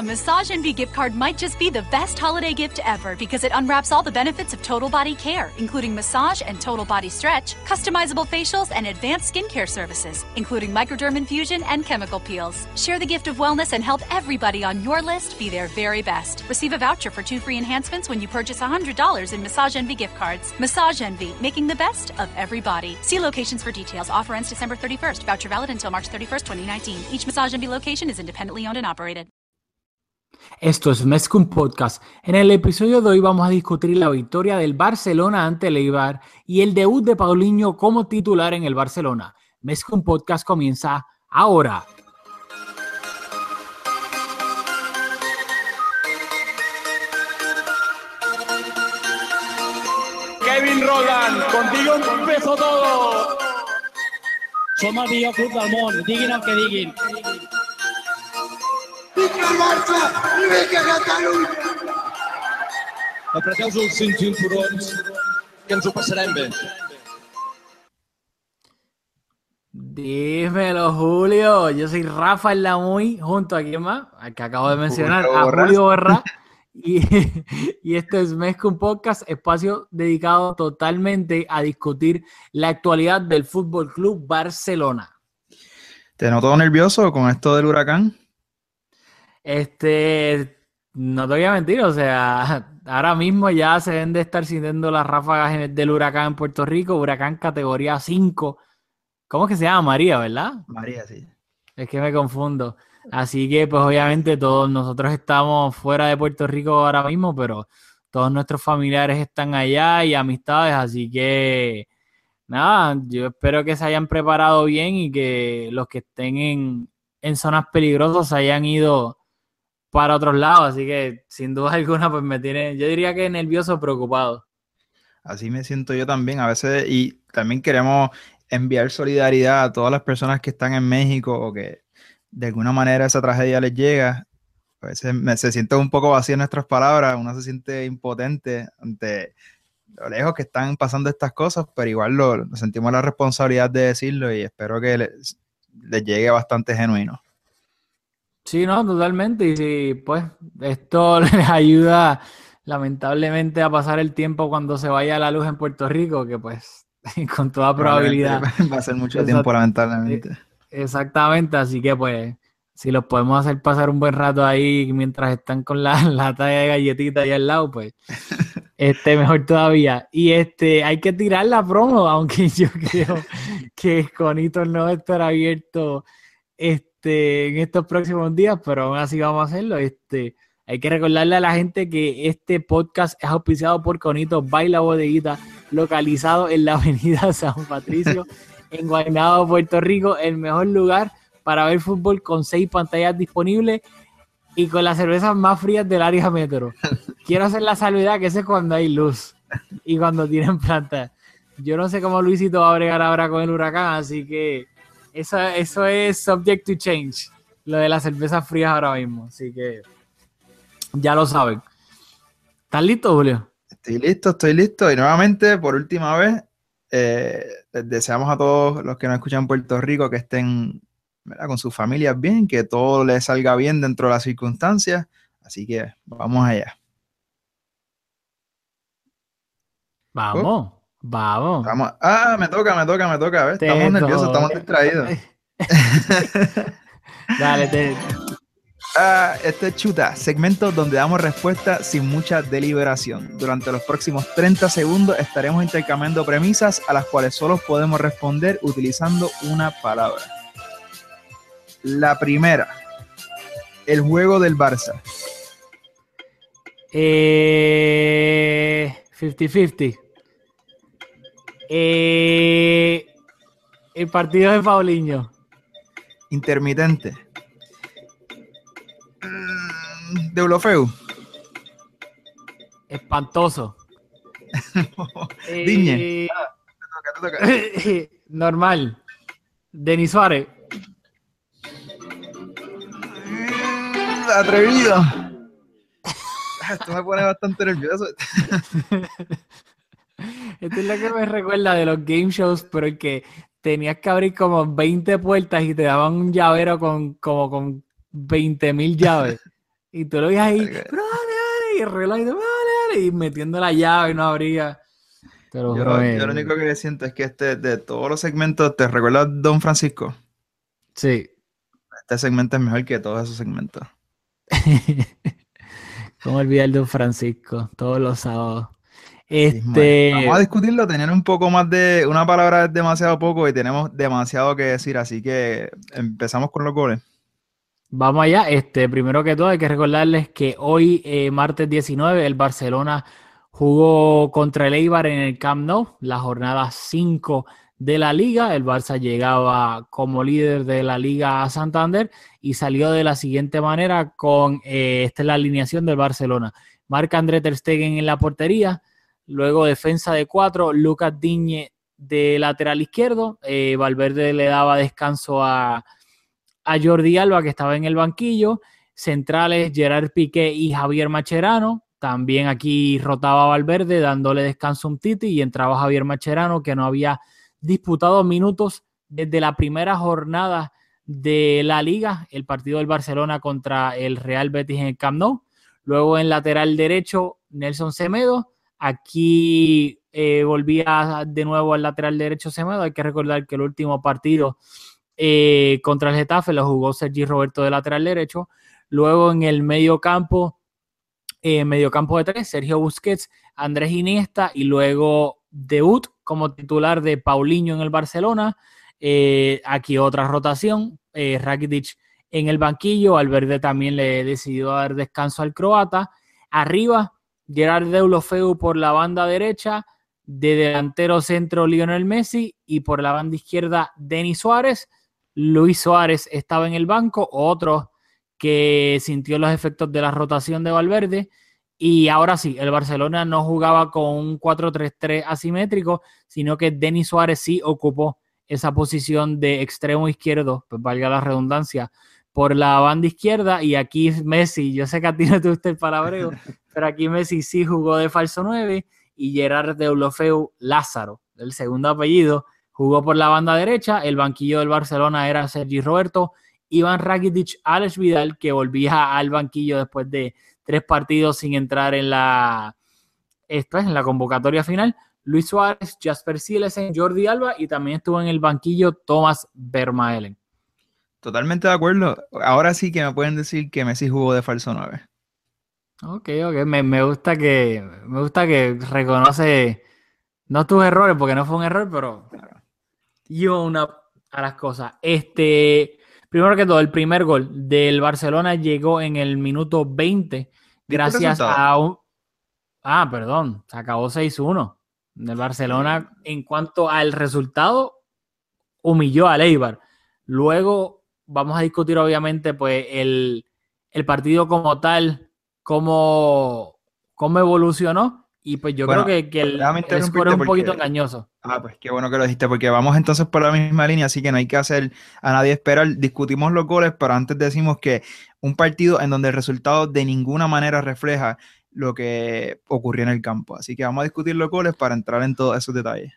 A Massage Envy gift card might just be the best holiday gift ever because it unwraps all the benefits of total body care, including massage and total body stretch, customizable facials, and advanced skincare services, including microderm infusion and chemical peels. Share the gift of wellness and help everybody on your list be their very best. Receive a voucher for two free enhancements when you purchase $100 in Massage Envy gift cards. Massage Envy, making the best of every body. See locations for details. Offer ends December 31st. Voucher valid until March 31st, 2019. Each Massage Envy location is independently owned and operated. Esto es Mezcum Podcast. En el episodio de hoy vamos a discutir la victoria del Barcelona ante el Eibar y el debut de Paulinho como titular en el Barcelona. Mezcum Podcast comienza ahora. Kevin Roland, contigo empezó todo. Som el millor club del món, diguin el que diguin. El Barça i vinga Catalunya! Apreteu els cinc cinturons, que ens ho passarem bé. Dímelo, Julio. Yo soy Rafael Lamuy, junto a quien más, al que acabo de mencionar, Julio a Borras. Julio Borra. Y, y este es Mezcum Podcast, espacio dedicado totalmente a discutir la actualidad del Fútbol Club Barcelona. ¿Te noto nervioso con esto del huracán? Este, no te voy a mentir, o sea, ahora mismo ya se deben de estar sintiendo las ráfagas del huracán en Puerto Rico, huracán categoría 5. ¿Cómo es que se llama? María, ¿verdad? María, sí. Es que me confundo. Así que, pues obviamente todos nosotros estamos fuera de Puerto Rico ahora mismo, pero todos nuestros familiares están allá y amistades, así que nada, yo espero que se hayan preparado bien y que los que estén en, en zonas peligrosas hayan ido para otros lados, así que sin duda alguna, pues me tiene, yo diría que nervioso, preocupado. Así me siento yo también a veces y también queremos enviar solidaridad a todas las personas que están en México o que de alguna manera esa tragedia les llega. A veces me- se siente un poco vacío en nuestras palabras, uno se siente impotente ante lo lejos que están pasando estas cosas, pero igual lo, sentimos la responsabilidad de decirlo y espero que les llegue bastante genuino. Sí, no, totalmente. Y si pues esto les ayuda lamentablemente a pasar el tiempo cuando se vaya la luz en Puerto Rico, que pues con toda probabilidad. Va a ser mucho tiempo, lamentablemente. Exactamente, así que pues si los podemos hacer pasar un buen rato ahí mientras están con la lata de galletitas ahí al lado, pues este mejor todavía. Y este hay que tirar la promo, aunque yo creo que Conito no va a estar abierto este en estos próximos días, pero aún así vamos a hacerlo. Este hay que recordarle a la gente que este podcast es auspiciado por Conito Baila Bodeguita, localizado en la avenida San Patricio en Guaynabo, Puerto Rico, el mejor lugar para ver fútbol con seis pantallas disponibles y con las cervezas más frías del área metro. Quiero hacer la salvedad que ese es cuando hay luz y cuando tienen planta. Yo no sé cómo Luisito va a bregar ahora con el huracán, así que eso, eso es subject to change, lo de las cervezas frías ahora mismo. Así que ya lo saben. ¿Estás listo, Julio? Estoy listo, estoy listo. Y nuevamente, por última vez, eh, les deseamos a todos los que nos escuchan en Puerto Rico que estén ¿verdad? con sus familias bien, que todo les salga bien dentro de las circunstancias. Así que vamos allá. Vamos, vamos. Vamos. Ah, me toca, me toca, me toca. Estamos nerviosos, estamos distraídos. Dale, te- Ah, este es Chuta, segmento donde damos respuesta sin mucha deliberación. Durante los próximos 30 segundos estaremos intercambiando premisas a las cuales solo podemos responder utilizando una palabra. La primera, el juego del Barça. Eh, 50-50. Eh, el partido de Paulinho. Intermitente. Mm, Deulofeu. Espantoso. Eh, Diñe. Te toca, te toca. Normal. Denis Suárez. Mm, Atrevido. Esto me pone bastante nervioso. Esto es lo que me recuerda de los game shows, pero el que tenías que abrir como 20 puertas y te daban un llavero con como con 20 mil llaves. Y tú lo ves ahí, pero dale, dale, y el reloj, y, dale, dale, y metiendo la llave y no abría. Te lo Yo, lo eh, único que siento es que este, de todos los segmentos, ¿te recuerdas Don Francisco? Sí. Este segmento es mejor que todos esos segmentos. ¿Cómo olvidar Don Francisco? Todos los sábados. Este, Vamos a discutirlo, tener un poco más de. Una palabra es demasiado poco y tenemos demasiado que decir, así que empezamos con los goles. Vamos allá. Este, primero que todo, hay que recordarles que hoy, eh, martes 19, el Barcelona jugó contra el Eibar en el Camp Nou, la jornada 5 de la liga. El Barça llegaba como líder de la liga a Santander y salió de la siguiente manera con, eh, esta es la alineación del Barcelona. Marca André Ter Stegen en la portería, luego defensa de cuatro, Lucas Diñe de lateral izquierdo, eh, Valverde le daba descanso a, a Jordi Alba que estaba en el banquillo, centrales Gerard Piqué y Javier Macherano, también aquí rotaba Valverde dándole descanso a un Titi y entraba Javier Macherano que no había disputado minutos desde la primera jornada de la liga, el partido del Barcelona contra el Real Betis en el Camp Nou. Luego en lateral derecho, Nelson Semedo. Aquí eh, volvía de nuevo al lateral derecho Semedo. Hay que recordar que el último partido eh, contra el Getafe lo jugó Sergi Roberto de lateral derecho. Luego en el medio campo, eh, medio campo de tres, Sergio Busquets, Andrés Iniesta y luego debut como titular de Paulinho en el Barcelona. Aquí otra rotación, Rakitic en el banquillo, Valverde también le decidió dar descanso al croata. Arriba, Gerard Deulofeu por la banda derecha, de delantero centro Lionel Messi y por la banda izquierda Denis Suárez. Luis Suárez estaba en el banco, otro que sintió los efectos de la rotación de Valverde. Y ahora sí, el Barcelona no jugaba con un 4-3-3 asimétrico, sino que Denis Suárez sí ocupó esa posición de extremo izquierdo, pues valga la redundancia, por la banda izquierda. Y aquí Messi, yo sé que a ti no te gusta el palabreo, pero aquí Messi sí jugó de falso 9 y Gerard Deulofeu Lázaro, el segundo apellido, jugó por la banda derecha. El banquillo del Barcelona era Sergi Roberto, Iván Rakitic, Alex Vidal, que volvía al banquillo después de tres partidos sin entrar en la, esto es, en la convocatoria final. Luis Suárez, Jasper Silesen, Jordi Alba y también estuvo en el banquillo Thomas Vermaelen. Totalmente de acuerdo. Ahora sí que me pueden decir que Messi jugó de falso 9. Ok, ok. Me, me gusta que me gusta que reconoce no tus errores, porque no fue un error, pero yo una a las cosas. Este, primero que todo, el primer gol del Barcelona llegó en el minuto 20, gracias a un. Ah, perdón, se acabó 6-1. El Barcelona, en cuanto al resultado, humilló al Eibar. Luego vamos a discutir, obviamente, pues el, el partido como tal, cómo, cómo evolucionó. Y pues yo Bueno, creo que, que el, el score es un poquito porque- engañoso. Ah, pues qué bueno que lo dijiste, porque vamos entonces por la misma línea, así que no hay que hacer a nadie esperar. Discutimos los goles, pero antes decimos que un partido en donde el resultado de ninguna manera refleja lo que ocurrió en el campo. Así que vamos a discutir los goles para entrar en todos esos detalles.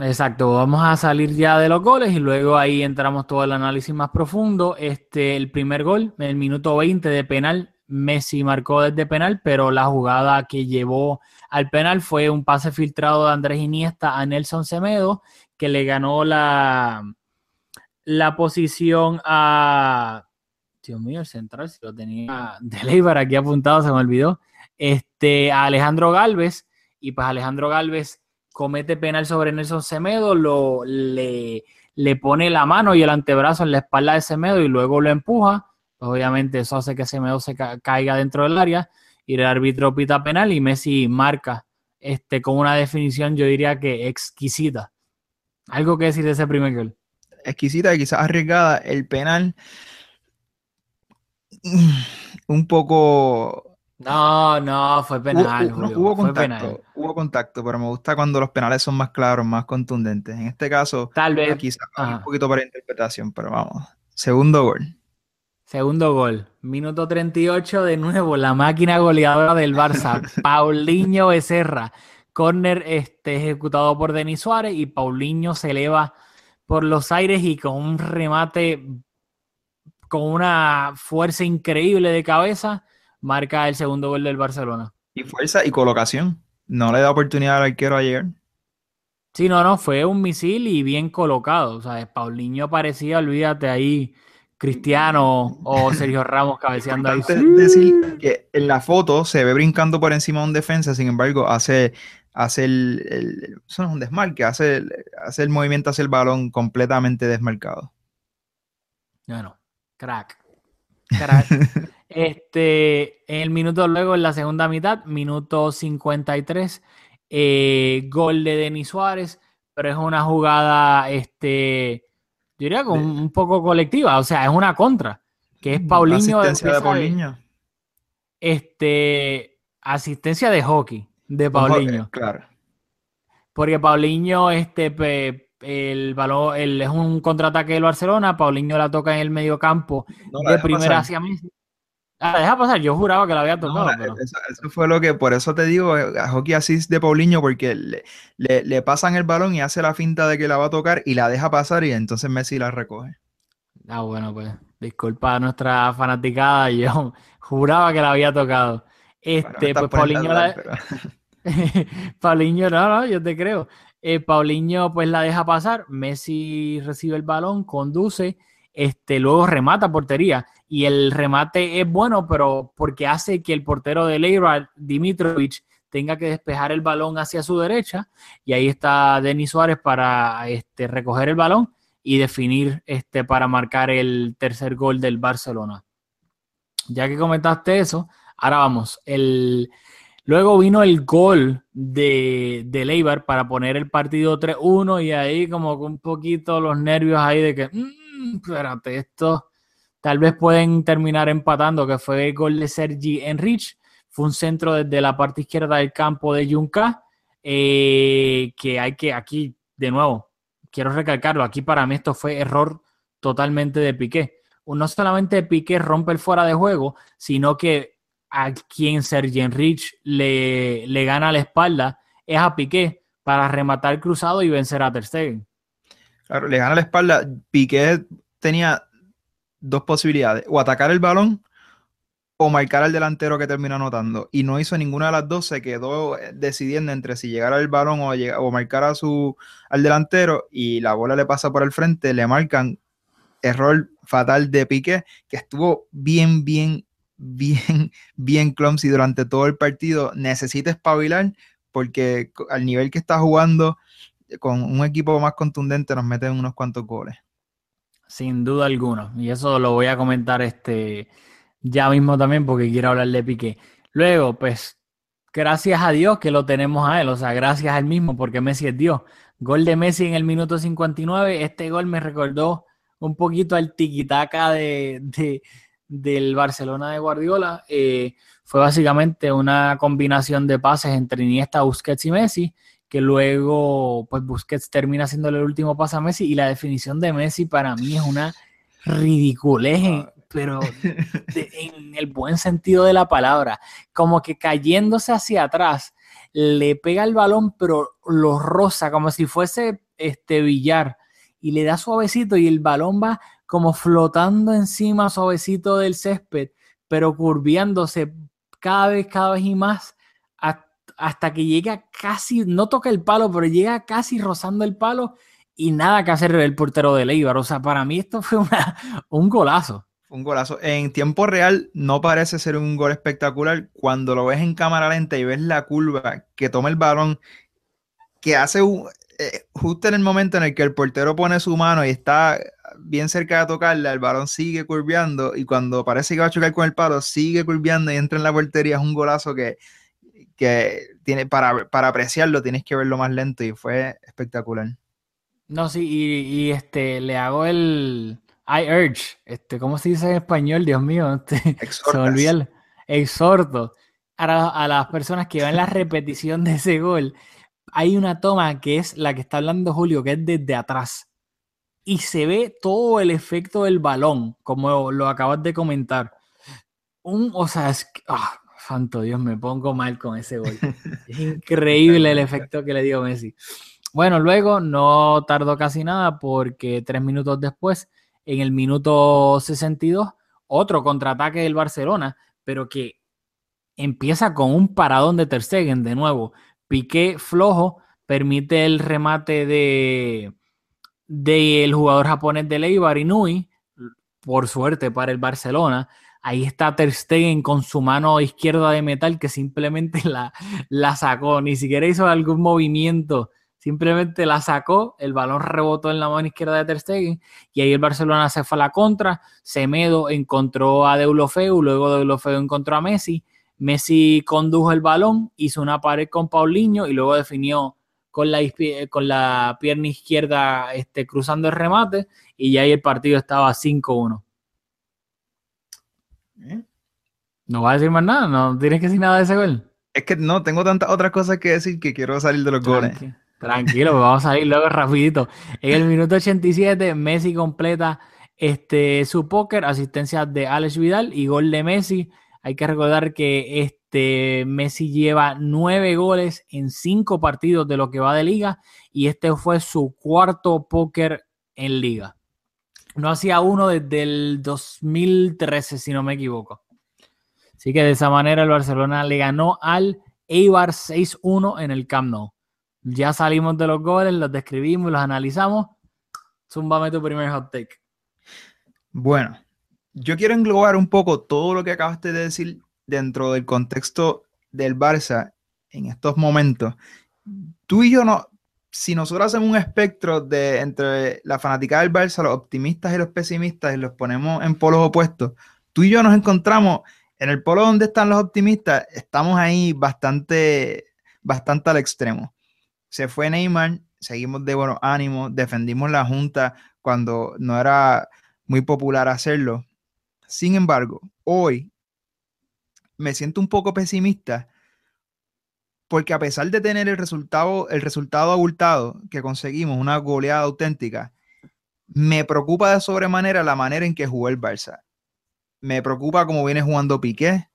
Exacto, vamos a salir ya de los goles y luego ahí entramos todo el análisis más profundo. Este, el primer gol, en el minuto 20 de penal, Messi marcó desde penal, pero la jugada que llevó al penal fue un pase filtrado de Andrés Iniesta a Nelson Semedo, que le ganó la, la posición a... Dios mío, el central, si lo tenía de Leibar aquí apuntado, se me olvidó. Este, a Alejandro Galvez, y pues Alejandro Galvez comete penal sobre Nelson Semedo, lo, le, le pone la mano y el antebrazo en la espalda de Semedo y luego lo empuja. Obviamente eso hace que Semedo se ca- caiga dentro del área y el árbitro pita penal y Messi marca este, con una definición, yo diría que exquisita. Algo que decir de ese primer gol. Exquisita, quizás arriesgada, el penal un poco No, no, fue penal, Hubo, Julio, hubo fue contacto, penal. hubo contacto, pero me gusta cuando los penales son más claros, más contundentes. En este caso, Tal vez. quizás un poquito para interpretación, pero vamos. Segundo gol. Segundo gol, minuto 38, de nuevo, la máquina goleadora del Barça, Paulinho Becerra. Corner este, ejecutado por Denis Suárez y Paulinho se eleva por los aires y con un remate con una fuerza increíble de cabeza, marca el segundo gol del Barcelona. Y fuerza y colocación. No le da oportunidad al arquero a llegar. Sí, no, no, fue un misil y bien colocado. O sea, Paulinho parecía, olvídate ahí, Cristiano o Sergio Ramos cabeceando ahí. Decir que en la foto se ve brincando por encima de un defensa, sin embargo, hace, hace el, el- eso no es un desmarque, hace, el- hace el movimiento hacia el balón completamente desmarcado. Bueno, crack. Crack. este, en el minuto luego, en la segunda mitad, minuto 53, eh, gol de Denis Suárez, pero es una jugada, este, yo diría que un, un poco colectiva, o sea, es una contra, que es Paulinho. Asistencia de Paulinho. este, asistencia de hockey de Paulinho. Claro. Porque Paulinho, este, el balón, el, es un contraataque del Barcelona, Paulinho la toca en el medio campo No, de primera pasar. hacia Messi. Ah, la deja pasar, yo juraba que la había tocado, pero- eso, eso fue lo que, por eso te digo, eh, a hockey assist de Paulinho, porque le, le- le pasan el balón y hace la finta de que la va a tocar y la deja pasar y entonces Messi la recoge. Ah, bueno, pues disculpa a nuestra fanaticada, yo juraba que la había tocado. Este, pues Paulinho la, pero- Paulinho, no, no, yo te creo. Eh, Paulinho pues la deja pasar, Messi recibe el balón, conduce, este, luego remata portería y el remate es bueno, pero porque hace que el portero de Leibar, Dimitrovic, tenga que despejar el balón hacia su derecha y ahí está Denis Suárez para este, recoger el balón y definir este, para marcar el tercer gol del Barcelona. Ya que comentaste eso, ahora vamos. El, luego vino el gol de, de Leibar para poner el partido 3-1 y ahí como que un poquito los nervios ahí de que, "Mm, espérate, esto tal vez pueden terminar empatando, que fue el gol de Sergi Enrich. Fue un centro desde la parte izquierda del campo de Junca, eh, que hay que, aquí, de nuevo, quiero recalcarlo, aquí para mí esto fue error totalmente de Piqué. No solamente Piqué rompe el fuera de juego, sino que a quien Sergi Enrich le, le gana la espalda es a Piqué para rematar cruzado y vencer a Ter Stegen. Claro, le gana la espalda. Piqué tenía dos posibilidades, o atacar el balón o marcar al delantero que terminó anotando. Y no hizo ninguna de las dos, se quedó eh, decidiendo entre si llegara el balón o, o marcar a su, al delantero y la bola le pasa por el frente, le marcan error fatal de Piqué, que estuvo bien, bien, bien, bien clumsy durante todo el partido. Necesita espabilar porque al nivel que está jugando con un equipo más contundente nos meten unos cuantos goles. Sin duda alguna. Y eso lo voy a comentar este ya mismo también porque quiero hablar de Piqué. Luego, pues, gracias a Dios que lo tenemos a él. O sea, gracias a él mismo porque Messi es Dios. Gol de Messi en el minuto 59. Este gol me recordó un poquito al tiquitaca de, de- del Barcelona de Guardiola. Eh, fue básicamente una combinación de pases entre Iniesta, Busquets y Messi que luego pues Busquets termina haciéndole el último pase a Messi y la definición de Messi para mí es una ridiculez, en- pero de- en el buen sentido de la palabra, como que cayéndose hacia atrás, le pega el balón pero lo roza como si fuese este billar y le da suavecito y el balón va como flotando encima suavecito del césped, pero curviándose cada vez, cada vez y más hasta que llega casi, no toca el palo, pero llega casi rozando el palo y nada que hacer el portero de Leibar. O sea, para mí esto fue un golazo. Un golazo. En tiempo real no parece ser un gol espectacular. Cuando lo ves en cámara lenta y ves la curva que toma el balón, que hace un, eh, justo en el momento en el que el portero pone su mano y está bien cerca de tocarla, el balón sigue curveando y cuando parece que va a chocar con el palo, sigue curveando y entra en la portería. Es un golazo que, que tiene, para, para apreciarlo tienes que verlo más lento y fue espectacular. No, sí, y, y, este, le hago el I urge, este, ¿cómo se dice en español? Dios mío, este, se olvida el exhorto a, a las personas que ven la repetición de ese gol. Hay una toma que es la que está hablando Julio, que es desde atrás. Y se ve todo el efecto del balón, como lo acabas de comentar. Un, o sea, es ah, santo Dios, me pongo mal con ese gol. Es increíble el efecto que le dio Messi. Bueno, luego no tardó casi nada porque tres minutos después en el minuto 62, otro contraataque del Barcelona, pero que empieza con un paradón de Ter Stegen de nuevo. Piqué flojo, permite el remate de del jugador japonés de Leibar Inui, por suerte para el Barcelona. Ahí está Ter Stegen con su mano izquierda de metal que simplemente la, la sacó, ni siquiera hizo algún movimiento, simplemente la sacó, el balón rebotó en la mano izquierda de Ter Stegen y ahí el Barcelona se fue a la contra, Semedo encontró a Deulofeu, luego Deulofeu encontró a Messi, Messi condujo el balón, hizo una pared con Paulinho y luego definió con la, con la pierna izquierda este, cruzando el remate y ya ahí el partido estaba 5-1. ¿Eh? No va a decir más nada, no tienes que decir nada de ese gol. Es que no, tengo tantas otras cosas que decir que quiero salir de los goles. Tranquilo, pues vamos a salir luego rapidito. En el minuto 87, Messi completa este, su póker, asistencia de Alex Vidal y gol de Messi. Hay que recordar que este Messi lleva nueve goles en cinco partidos de lo que va de liga y este fue su cuarto póker en liga. No hacía uno desde el 2013, si no me equivoco. Así que de esa manera el Barcelona le ganó al Eibar 6-1 en el Camp Nou. Ya salimos de los goles, los describimos, los analizamos. Zúmbame tu primer hot take. Bueno, yo quiero englobar un poco todo lo que acabaste de decir dentro del contexto del Barça en estos momentos. Tú y yo no, si nosotros hacemos un espectro de entre la fanática del Barça, los optimistas y los pesimistas y los ponemos en polos opuestos, tú y yo nos encontramos en el polo donde están los optimistas, estamos ahí bastante, bastante al extremo. Se fue Neymar, seguimos de buenos ánimos, defendimos la Junta cuando no era muy popular hacerlo. Sin embargo, hoy me siento un poco pesimista porque a pesar de tener el resultado, el resultado abultado que conseguimos, una goleada auténtica, me preocupa de sobremanera la manera en que jugó el Barça. Me preocupa cómo viene jugando Piqué.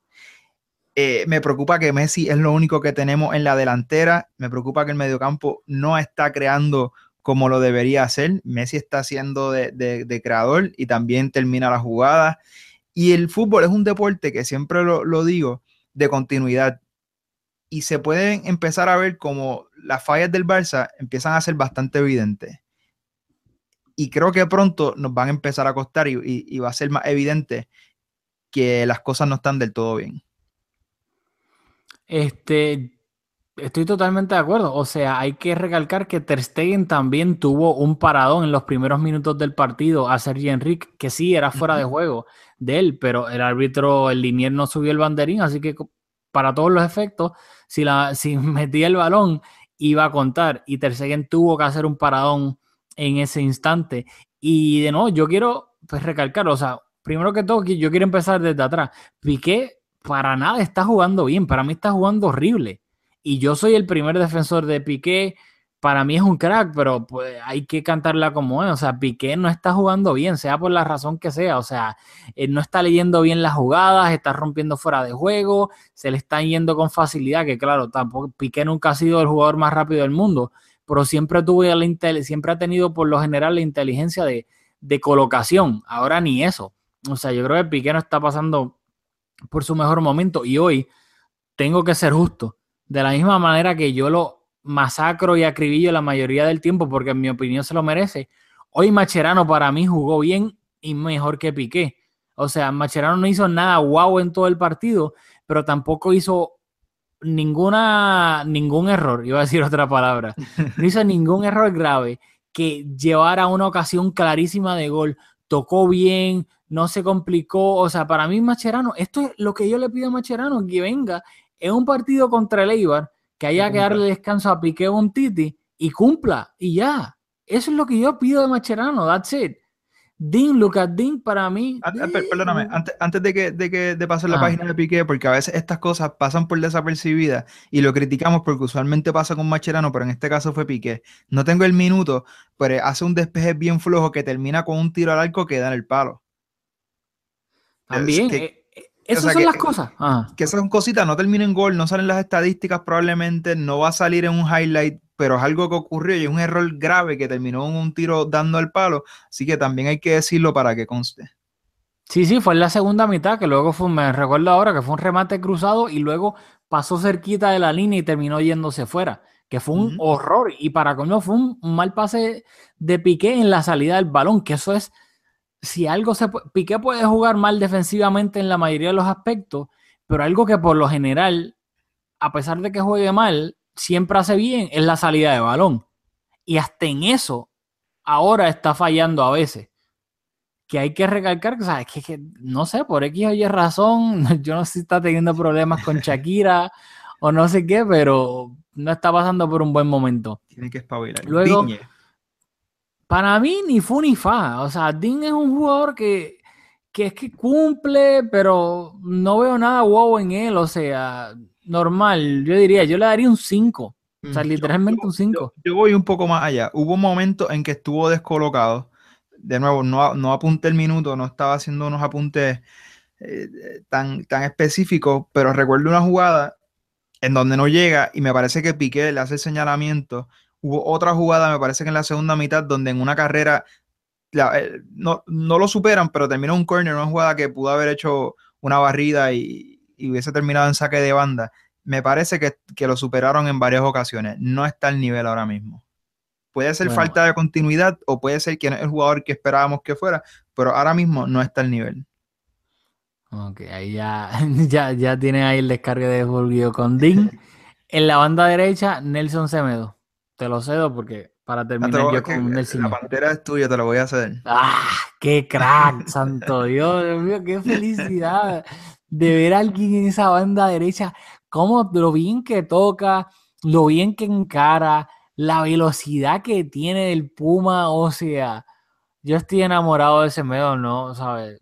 Eh, me preocupa que Messi es lo único que tenemos en la delantera. Me preocupa que el mediocampo no está creando como lo debería hacer. Messi está siendo de, creador y también termina la jugada. Y el fútbol es un deporte que siempre lo digo, de continuidad. Y se pueden empezar a ver como las fallas del Barça empiezan a ser bastante evidentes. Y creo que pronto nos van a empezar a costar y, y va a ser más evidente que las cosas no están del todo bien. Este, Estoy totalmente de acuerdo. O sea, hay que recalcar que Ter Stegen también tuvo un paradón en los primeros minutos del partido a Sergi Enrique, que sí era fuera de juego de él, pero el árbitro, el linier no subió el banderín, así que para todos los efectos, si, la, si metía el balón, iba a contar. Y Ter Stegen tuvo que hacer un paradón en ese instante. Y de nuevo, yo quiero pues, recalcar, o sea, primero que todo, yo quiero empezar desde atrás. Piqué para nada está jugando bien, para mí está jugando horrible y yo soy el primer defensor de Piqué. Para mí es un crack, pero pues hay que cantarla como es. O sea, Piqué no está jugando bien, sea por la razón que sea. O sea, él no está leyendo bien las jugadas, está rompiendo fuera de juego, se le está yendo con facilidad. Que claro, tampoco Piqué nunca ha sido el jugador más rápido del mundo, pero siempre tuvo la siempre ha tenido por lo general la inteligencia de, de colocación. Ahora ni eso. O sea, yo creo que Piqué no está pasando por su mejor momento y hoy tengo que ser justo de la misma manera que yo lo masacro y acribillo la mayoría del tiempo, porque en mi opinión se lo merece. Hoy Macherano para mí jugó bien y mejor que Piqué. O sea, Macherano no hizo nada guau en todo el partido, pero tampoco hizo ninguna, ningún error, iba a decir otra palabra, no hizo ningún error grave que llevara una ocasión clarísima de gol, tocó bien, no se complicó, o sea, para mí Macherano, esto es lo que yo le pido a Macherano, que venga en un partido contra el Eibar, que haya que darle descanso a Piqué un Titi y cumpla, y ya. Eso es lo que yo pido de Macherano, that's it. Dean, Lucas Dean, para mí. Perdóname, antes, antes, de que, de que de pasar la ah. página de Piqué, porque a veces estas cosas pasan por desapercibidas y lo criticamos porque usualmente pasa con Macherano, pero en este caso fue Piqué. No tengo el minuto, pero hace un despeje bien flojo que termina con un tiro al arco que da en el palo. También. Eh, esas son las cosas. Que esas cositas no terminan en gol, no salen las estadísticas probablemente, no va a salir en un highlight pero es algo que ocurrió y es un error grave que terminó en un tiro dando el palo, así que también hay que decirlo para que conste. Sí, sí, fue en la segunda mitad, que luego fue, me recuerdo ahora que fue un remate cruzado y luego pasó cerquita de la línea y terminó yéndose fuera, que fue un horror. Y para colmo fue un, un mal pase de Piqué en la salida del balón, que eso es, si algo se puede, Piqué puede jugar mal defensivamente en la mayoría de los aspectos, pero algo que por lo general, a pesar de que juegue mal, siempre hace bien es la salida de balón. Y hasta en eso, ahora está fallando a veces que hay que recalcar que, ¿sabes? Que, que no sé, por X o Y razón, yo no sé si está teniendo problemas con Shakira o no sé qué, pero no está pasando por un buen momento. Tiene que espabilar. Luego- Digne. Para mí, ni fu ni fa. O sea, Dean es un jugador que, que es que cumple, pero no veo nada wow en él. O sea, normal. Yo diría, yo le daría un 5. O sea, Mm, literalmente yo- un 5. Yo, yo voy un poco más allá. Hubo momentos en que estuvo descolocado. De nuevo, no, no apunté el minuto, no estaba haciendo unos apuntes eh, tan, tan específicos, pero recuerdo una jugada en donde no llega y me parece que Piqué le hace el señalamiento. Hubo otra jugada, me parece que en la segunda mitad, donde en una carrera la- eh, no, no lo superan, pero terminó un corner, una jugada que pudo haber hecho una barrida y, y hubiese terminado en saque de banda. Me parece que, que lo superaron en varias ocasiones. No está al nivel ahora mismo. Puede ser Bueno. falta de continuidad o puede ser que no es el jugador que esperábamos que fuera, pero ahora mismo no está al nivel. Ok, ahí ya, ya, ya tiene ahí el descargue de Fulvio con Dean. En la banda derecha, Nelson Semedo. Te lo cedo porque para Ah, te terminar yo con Nelson. la pantera es tuya, te lo voy a hacer. ¡Ah! ¡Qué crack! ¡Santo Dios! Dios mío, qué felicidad de ver a alguien en esa banda derecha. Cómo lo bien que toca, lo bien que encara, la velocidad que tiene el Puma. O sea, yo estoy enamorado de ese medio, ¿no? ¿Sabes?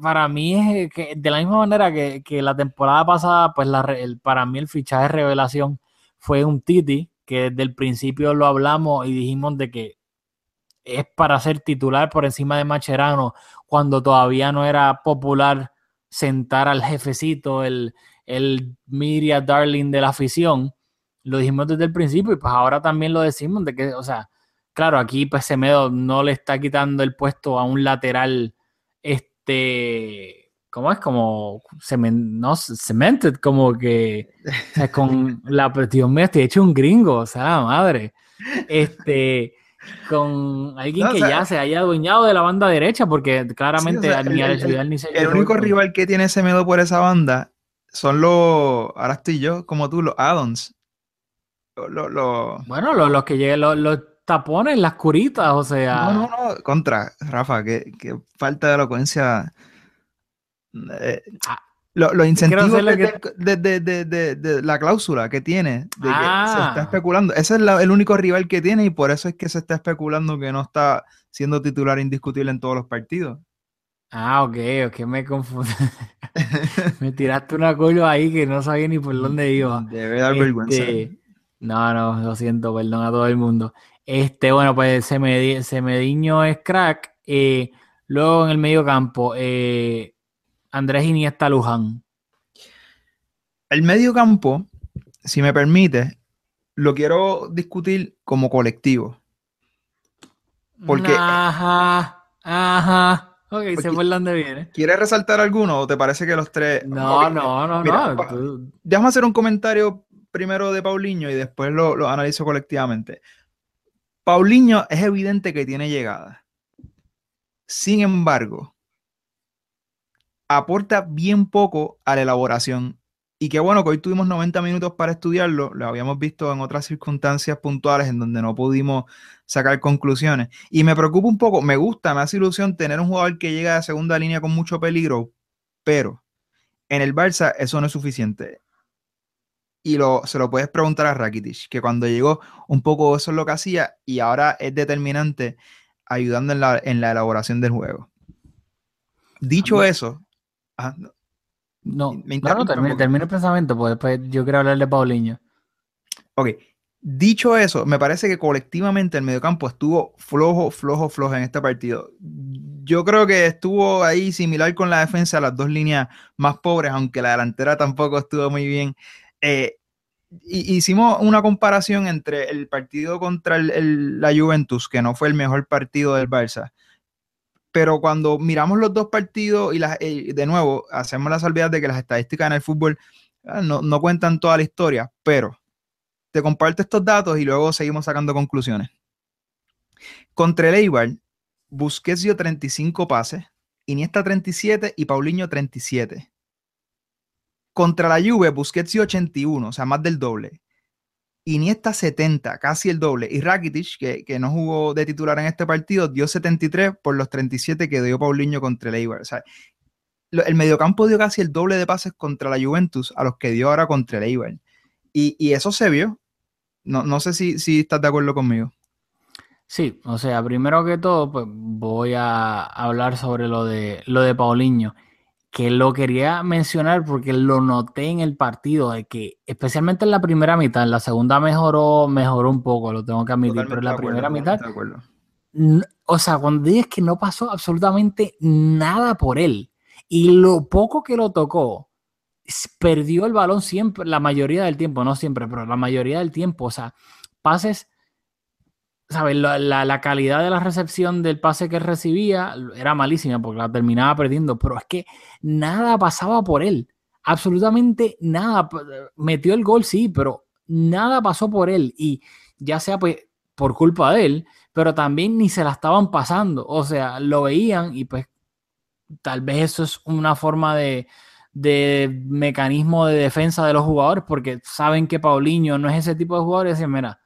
Para mí es que de la misma manera que, que la temporada pasada, pues la, el- para mí el fichaje revelación fue un Titi, que desde el principio lo hablamos y dijimos de que es para ser titular por encima de Macherano cuando todavía no era popular sentar al jefecito, el, el media darling de la afición. Lo dijimos desde el principio y pues ahora también lo decimos de que, o sea, claro, aquí pues Semedo no le está quitando el puesto a un lateral, este, ¿cómo es? Como cemen- no, cemented, como que o sea, con la Dios mío, estoy hecho un gringo, o sea, la madre. Este, con alguien No, o que sea, ya se haya adueñado de la banda derecha, porque claramente sea, ni el- el- ni El único rival que tiene ese medo por esa banda son los, ahora estoy yo, como tú, los addons. Los- Bueno, los, los que los, los tapones, las curitas, o sea. No, no, no, contra, Rafa, que, que falta de elocuencia. Eh, Ah, lo- los incentivos lo de, que- de- de- la cláusula que tiene, de que se Ah. está especulando. Ese es la- el único rival que tiene y por eso es que se está especulando que no está siendo titular indiscutible en todos los partidos. Ah, ok, ok, me confundí. me tiraste una culo ahí que no sabía ni por dónde iba. Debe dar vergüenza. Este, no, no, lo siento, perdón a todo el mundo. Este, bueno, pues Semedi- Semediño es crack. eh, luego en el medio campo, eh, Andrés Iniesta Luján. El medio campo, si me permite, lo quiero discutir como colectivo. Porque- Ajá, ajá. Ok, sé Porque- por dónde viene. ¿Quieres resaltar alguno o te parece que los tres... No, no, no, mira, no. tú- Déjame hacer un comentario primero de Paulinho y después lo, lo analizo colectivamente. Paulinho es evidente que tiene llegada. Sin embargo, aporta bien poco a la elaboración. Y qué bueno que hoy tuvimos 90 minutos para estudiarlo. Lo habíamos visto en otras circunstancias puntuales en donde no pudimos sacar conclusiones. Y me preocupa un poco, me gusta, me hace ilusión tener un jugador que llega de segunda línea con mucho peligro, pero en el Barça eso no es suficiente. Y lo, se lo puedes preguntar a Rakitic, que cuando llegó un poco eso es lo que hacía y ahora es determinante ayudando en la, en la elaboración del juego. Dicho eso, ah, no, No, Me no, no, interrumpe termina, porque- termina el pensamiento, pues después yo quiero hablar de Paulinho. ok. Dicho eso, me parece que colectivamente el mediocampo estuvo flojo, flojo, flojo en este partido. Yo creo que estuvo ahí similar con la defensa, las dos líneas más pobres, aunque la delantera tampoco estuvo muy bien. Eh, hicimos una comparación entre el partido contra la Juventus, que no fue el mejor partido del Barça, pero cuando miramos los dos partidos y las, eh, de nuevo hacemos la salvedad de que las estadísticas en el fútbol ah, no, no, cuentan toda la historia, pero te comparto estos datos y luego seguimos sacando conclusiones. Contra el Eibar, Busquets dio 35 pases, Iniesta 37 y Paulinho 37. Contra la Juve, Busquets dio 81, o sea, más del doble. Iniesta 70, casi el doble. Y Rakitic, que, que, no jugó de titular en este partido, dio 73 por los 37 que dio Paulinho contra el Eibar. O sea, el mediocampo dio casi el doble de pases contra la Juventus a los que dio ahora contra el Eibar. Y, y eso se vio. No, no sé si, si estás de acuerdo conmigo. Sí, o sea, primero que todo, pues voy a hablar sobre lo de lo de Paulinho que lo quería mencionar porque lo noté en el partido, de que especialmente en la primera mitad, en la segunda mejoró, mejoró un poco, lo tengo que admitir, pero en la primera mitad, o sea, cuando dices que no pasó absolutamente nada por él y lo poco que lo tocó, perdió el balón siempre, la mayoría del tiempo, no siempre, pero la mayoría del tiempo, o sea, pases ¿sabes? La, la, calidad de la recepción del pase que recibía era malísima porque la terminaba perdiendo, pero es que nada pasaba por él, absolutamente nada. Metió el gol, sí, pero nada pasó por él y ya sea pues por culpa de él, pero también ni se la estaban pasando, o sea, lo veían y pues tal vez eso es una forma de, de mecanismo de defensa de los jugadores porque saben que Paulinho no es ese tipo de jugador y dicen, mira,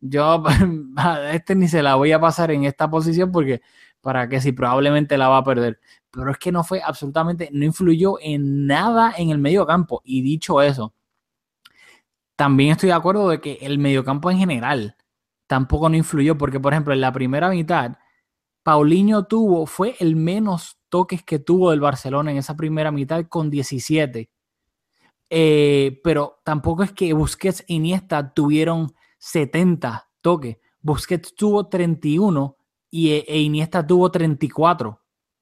yo este ni se la voy a pasar en esta posición porque para que si probablemente la va a perder. Pero es que no fue absolutamente, no influyó en nada en el medio campo. Y dicho eso, también estoy de acuerdo de que el mediocampo en general tampoco no influyó, porque por ejemplo en la primera mitad, Paulinho tuvo, fue el menos toques que tuvo del Barcelona en esa primera mitad con 17. Eh, pero tampoco es que Busquets y Iniesta tuvieron 70 toques. Busquets tuvo 31 y e, e Iniesta tuvo 34.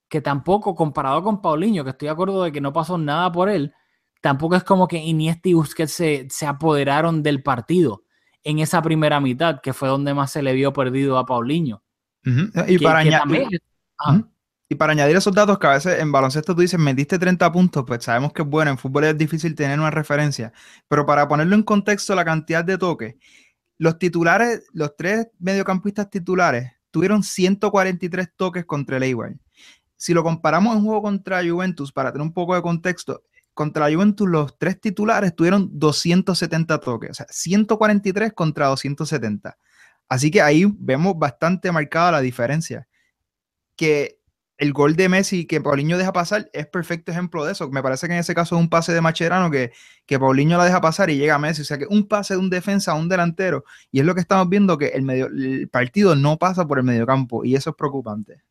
Que tampoco, comparado con Paulinho, que estoy de acuerdo de que no pasó nada por él, tampoco es como que Iniesta y Busquets se, se apoderaron del partido en esa primera mitad, que fue donde más se le vio perdido a Paulinho. y, para añadir, y para añadir esos datos que a veces en baloncesto tú dices, metiste 30 puntos, pues sabemos que es bueno, en fútbol es difícil tener una referencia, pero para ponerlo en contexto la cantidad de toques, los titulares, los tres mediocampistas titulares tuvieron 143 toques contra el Eibar. Si lo comparamos en juego contra Juventus, para tener un poco de contexto, contra Juventus los tres titulares tuvieron 270 toques, o sea, 143 contra 270. Así que ahí vemos bastante marcada la diferencia. Que el gol de Messi que Paulinho deja pasar es perfecto ejemplo de eso. Me parece que en ese caso es un pase de Macherano que, que Paulinho la deja pasar y llega a Messi. O sea que un pase de un defensa a un delantero. Y es lo que estamos viendo que el, medio, el partido no pasa por el mediocampo y eso es preocupante.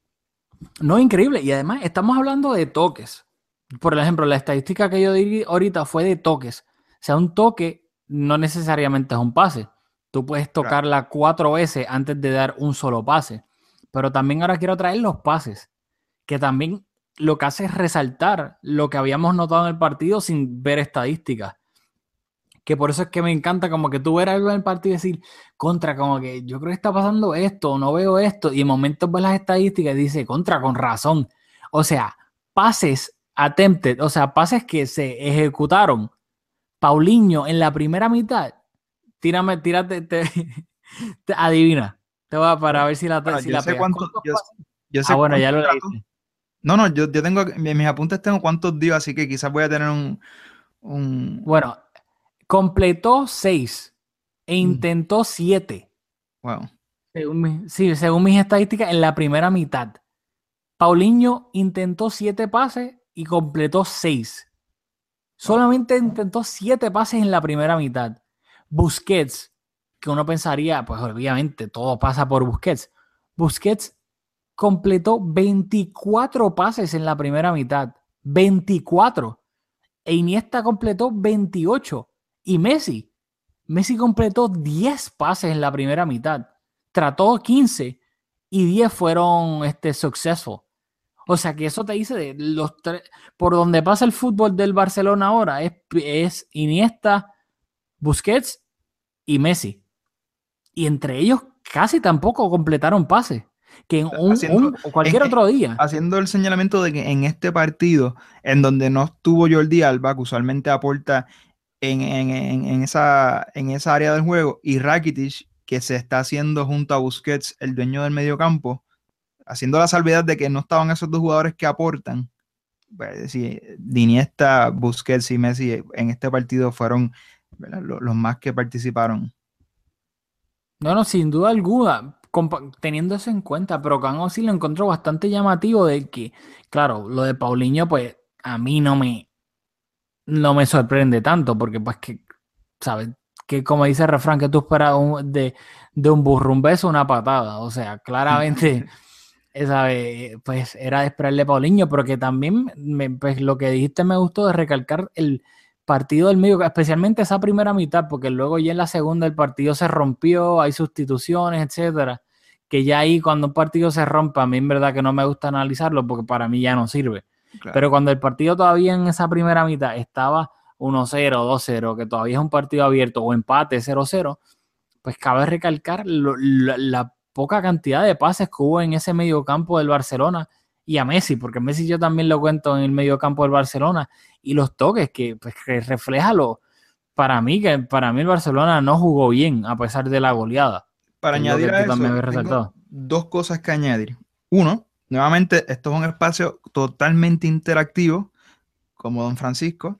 No, increíble. Y además estamos hablando de toques. Por ejemplo, la estadística que yo di ahorita fue de toques. O sea, un toque no necesariamente es un pase. Tú puedes tocarla cuatro veces antes de dar un solo pase. Pero también ahora quiero traer los pases que también lo que hace es resaltar lo que habíamos notado en el partido sin ver estadísticas. Que por eso es que me encanta como que tú ver algo en el partido y decir, contra, como que yo creo que está pasando esto, no veo esto, y en momentos ves las estadísticas y dice, contra, con razón. O sea, pases attempted, o sea, pases que se ejecutaron. Paulinho en la primera mitad, tírame, tírate, te, adivina. Te voy a para ver si la, si la sé cuánto, yo, sé ah, bueno, ya lo leíste. No, no, yo, tengo, en mis apuntes tengo cuántos dio, así que quizás voy a tener un... Bueno, completó seis e mm. intentó siete. Wow. sí, según mis estadísticas, en la primera mitad. Paulinho intentó siete pases y completó seis. Solamente intentó siete pases en la primera mitad. Busquets, que uno pensaría, pues obviamente todo pasa por Busquets. Busquets completó 24 pases en la primera mitad. 24. E Iniesta completó 28. Y Messi. Messi completó 10 pases en la primera mitad. Trató 15 y 10 fueron este, successful. O sea que eso te dice de los tres. Por donde pasa el fútbol del Barcelona ahora es, es Iniesta, Busquets y Messi. Y entre ellos casi tampoco completaron pases. Que en un, Haciendo- un- o cualquier en- otro día. Haciendo el señalamiento de que en este partido, en donde no estuvo Jordi Alba, que usualmente aporta en, en- en- esa, en esa área del juego, y Rakitic, que se está haciendo junto a Busquets, el dueño del mediocampo, haciendo la salvedad de que no estaban esos dos jugadores que aportan. Pues, sí, Iniesta, Busquets y Messi en este partido fueron los más que participaron. No, no, sin duda alguna, teniendo eso en cuenta, pero aún así lo encontró bastante llamativo de que, claro, lo de Paulinho, pues a mí no me, no me sorprende tanto, porque pues que, ¿sabes? Que como dice el refrán, que tú esperas un- de, de un burro un beso, una patada, o sea, claramente, ¿sabes? Pues era de esperarle a Paulinho, pero que también, me- pues lo que dijiste me gustó de recalcar el partido del medio, especialmente esa primera mitad, porque luego ya en la segunda el partido se rompió, hay sustituciones, etcétera, que ya ahí cuando un partido se rompe, a mí en verdad que no me gusta analizarlo porque para mí ya no sirve. Claro. Pero cuando el partido todavía en esa primera mitad estaba 1-0, 2-0, que todavía es un partido abierto o empate 0-0, pues cabe recalcar lo- la, la poca cantidad de pases que hubo en ese medio campo del Barcelona y a Messi, porque Messi yo también lo cuento en el medio campo del Barcelona y los toques que, pues, que refleja lo, para mí, que para mí el Barcelona no jugó bien a pesar de la goleada. Para añadir a eso, tengo dos cosas que añadir. Uno, nuevamente, esto es un espacio totalmente interactivo, como Don Francisco.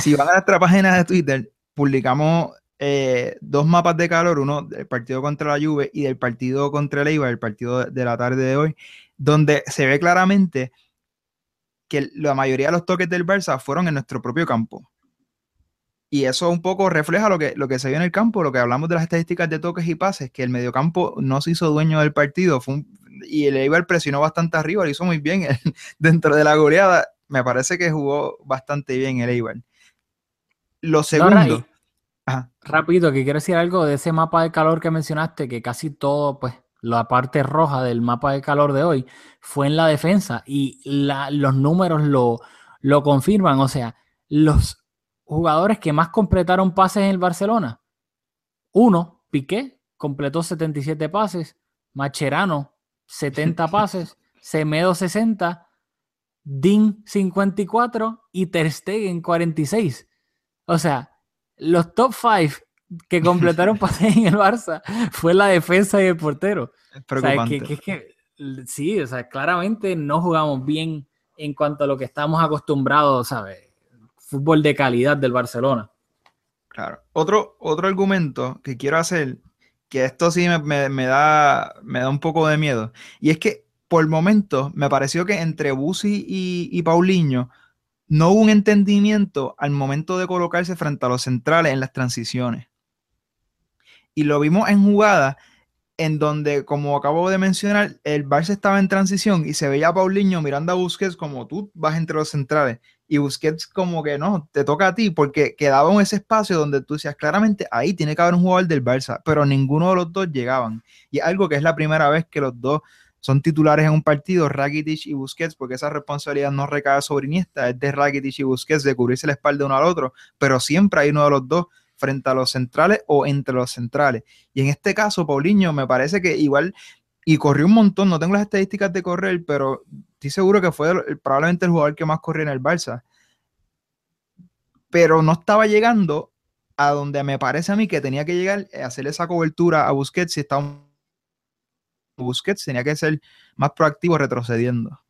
Si van a nuestra página de Twitter, publicamos eh, dos mapas de calor, uno del partido contra la Juve y del partido contra el Eibar, el partido de la tarde de hoy, donde se ve claramente que la mayoría de los toques del Barça fueron en nuestro propio campo. Y eso un poco refleja lo que, lo que se vio en el campo, lo que hablamos de las estadísticas de toques y pases, que el mediocampo no se hizo dueño del partido. Fue un- y el Eibar presionó bastante arriba, lo hizo muy bien dentro de la goleada. Me parece que jugó bastante bien el Eibar. Lo segundo. Ajá. Rápido, que quiero decir algo de ese mapa de calor que mencionaste, que casi todo, pues, la parte roja del mapa de calor de hoy fue en la defensa y la- los números lo, lo confirman. O sea, los jugadores que más completaron pases en el Barcelona, uno, Piqué, completó 77 pases, Macherano, 70 pases, Semedo, 60, Din, 54 y Ter Stegen, 46. O sea, los top 5 que completaron pases en el Barça fue la defensa y el portero. es O sea, preocupante. que, que es que l- sí, o sea, claramente no jugamos bien en cuanto a lo que estamos acostumbrados, ¿sabes? Fútbol de calidad del Barcelona. Claro. Otro, otro argumento que quiero hacer, que esto sí me, me- da, me da un poco de miedo, y es que por momentos me pareció que entre Busi y, y Paulinho no hubo un entendimiento al momento de colocarse frente a los centrales en las transiciones. Y lo vimos en jugadas en donde, como acabo de mencionar, el Barça estaba en transición y se veía a Paulinho mirando a Busquets como tú vas entre los centrales y Busquets como que no, te toca a ti porque quedaba en ese espacio donde tú decías claramente ahí tiene que haber un jugador del Barça, pero ninguno de los dos llegaban. Y algo que es la primera vez que los dos son titulares en un partido, Rakitic y Busquets, porque esa responsabilidad no recae sobre Iniesta, es de Rakitic y Busquets de cubrirse la espalda uno al otro, pero siempre hay uno de los dos frente a los centrales o entre los centrales. Y en este caso, Paulinho me parece que igual, y corrió un montón, no tengo las estadísticas de correr, pero estoy seguro que fue el- probablemente el jugador que más corrió en el Barça. Pero no estaba llegando a donde me parece a mí que tenía que llegar, a hacer esa cobertura a Busquets si estaba Busquets tenía que ser más proactivo retrocediendo.